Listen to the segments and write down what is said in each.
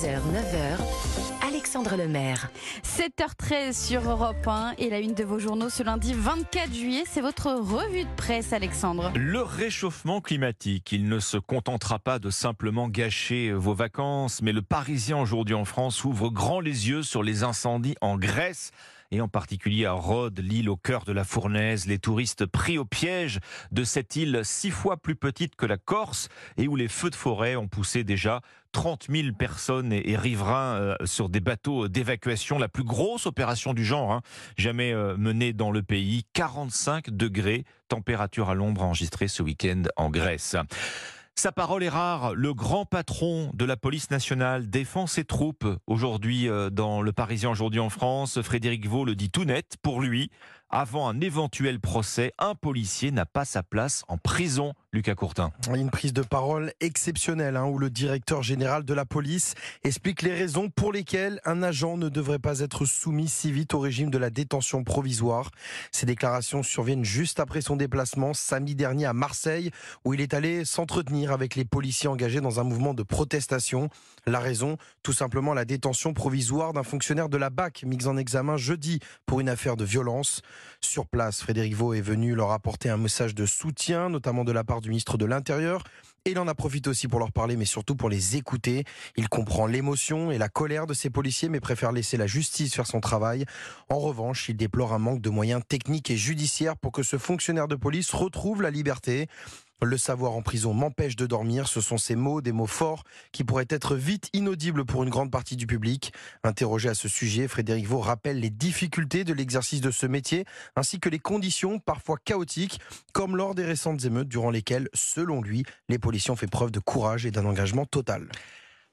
6h, 9h, Alexandre Lemaire. 7h13 sur Europe 1 et la une de vos journaux ce lundi 24 juillet, c'est votre revue de presse Alexandre. Le réchauffement climatique, il ne se contentera pas de simplement gâcher vos vacances, mais le Parisien aujourd'hui en France ouvre grand les yeux sur les incendies en Grèce et en particulier à Rhodes, l'île au cœur de la fournaise. Les touristes pris au piège de cette île six fois plus petite que la Corse et où les feux de forêt ont poussé déjà 30 000 personnes et, riverains euh, sur des bateaux d'évacuation, la plus grosse opération du genre hein, jamais euh, menée dans le pays. 45 degrés, température à l'ombre enregistrée ce week-end en Grèce. Sa parole est rare. Le grand patron de la police nationale défend ses troupes aujourd'hui euh, dans le Parisien aujourd'hui en France. Frédéric Vaux le dit tout net. Pour lui, avant un éventuel procès, un policier n'a pas sa place en prison. Lucas Courtin. Une prise de parole exceptionnelle hein, où le directeur général de la police explique les raisons pour lesquelles un agent ne devrait pas être soumis si vite au régime de la détention provisoire. Ces déclarations surviennent juste après son déplacement samedi dernier à Marseille où il est allé s'entretenir avec les policiers engagés dans un mouvement de protestation. La raison, tout simplement la détention provisoire d'un fonctionnaire de la BAC mis en examen jeudi pour une affaire de violence. Sur place, Frédéric Vaux est venu leur apporter un message de soutien, notamment de la part du ministre de l'Intérieur. Et il en a profité aussi pour leur parler, mais surtout pour les écouter. Il comprend l'émotion et la colère de ces policiers, mais préfère laisser la justice faire son travail. En revanche, il déplore un manque de moyens techniques et judiciaires pour que ce fonctionnaire de police retrouve la liberté. Le savoir en prison m'empêche de dormir. Ce sont ces mots, des mots forts, qui pourraient être vite inaudibles pour une grande partie du public. Interrogé à ce sujet, Frédéric Vaux rappelle les difficultés de l'exercice de ce métier, ainsi que les conditions parfois chaotiques, comme lors des récentes émeutes durant lesquelles, selon lui, les policiers ont fait preuve de courage et d'un engagement total.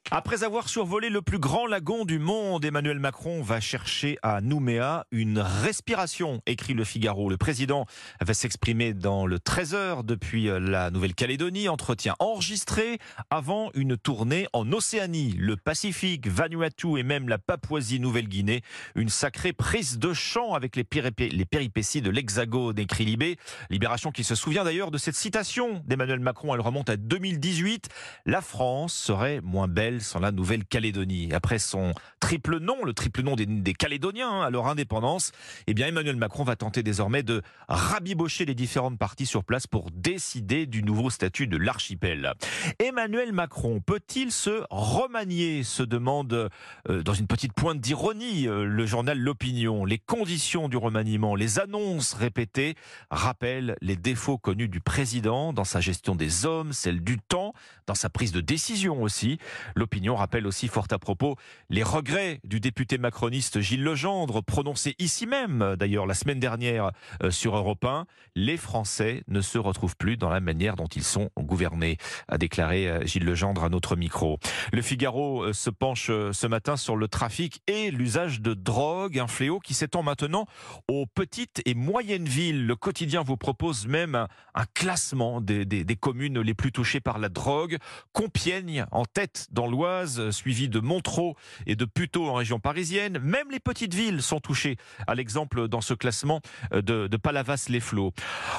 Après avoir survolé le plus grand lagon du monde, Emmanuel Macron va chercher à Nouméa une respiration, écrit le Figaro. Le président va s'exprimer dans le 13h depuis la Nouvelle-Calédonie, entretien enregistré avant une tournée en Océanie, le Pacifique, Vanuatu et même la Papouasie-Nouvelle-Guinée. Une sacrée prise de champ avec les, péripéties de l'Hexagone, écrit Libé. Libération qui se souvient d'ailleurs de cette citation d'Emmanuel Macron, elle remonte à 2018. La France serait moins belle sans la Nouvelle-Calédonie. Après son triple nom, le triple nom des, Calédoniens hein, à leur indépendance, eh bien Emmanuel Macron va tenter désormais de rabibocher les différentes parties sur place pour décider du nouveau statut de l'archipel. Emmanuel Macron peut-il se remanier se demande euh, dans une petite pointe d'ironie euh, le journal L'Opinion. Les conditions du remaniement, les annonces répétées rappellent les défauts connus du président dans sa gestion des hommes, celle du temps, dans sa prise de décision aussi. L'opinion rappelle aussi fort à propos les regrets du député macroniste Gilles Legendre, prononcés ici même, d'ailleurs la semaine dernière euh, sur Europe 1. Les Français ne se retrouvent plus dans la manière dont ils sont gouvernés, a déclaré euh, Gilles Legendre à notre micro. Le Figaro euh, se penche ce matin sur le trafic et l'usage de drogue, un fléau qui s'étend maintenant aux petites et moyennes villes. Le quotidien vous propose même un, classement des, communes les plus touchées par la drogue. Compiègne en tête dans l'Oise, suivi de Montreux et de Puteaux en région parisienne. Même les petites villes sont touchées, à l'exemple dans ce classement euh, de, Palavas-les-Flots.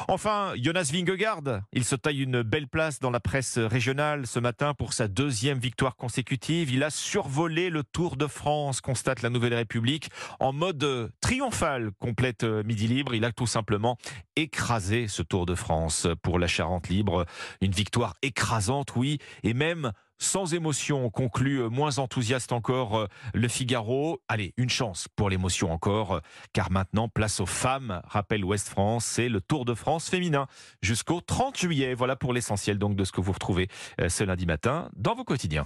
Enfin, Jonas Vingegaard, il se taille une belle place dans la presse régionale ce matin pour sa deuxième victoire consécutive. Il a survolé le Tour de France, constate la Nouvelle République, en mode triomphal, complète euh, Midi Libre. Il a tout simplement écrasé ce Tour de France pour la Charente Libre. Une victoire écrasante, oui, et même sans émotion, conclut euh, moins enthousiaste encore euh, le Figaro. Allez, une chance pour l'émotion encore, euh, car maintenant, place aux femmes, rappelle Ouest France, c'est le Tour de France féminin jusqu'au 30 juillet. Voilà pour l'essentiel donc de ce que vous retrouvez ce lundi matin dans vos quotidiens.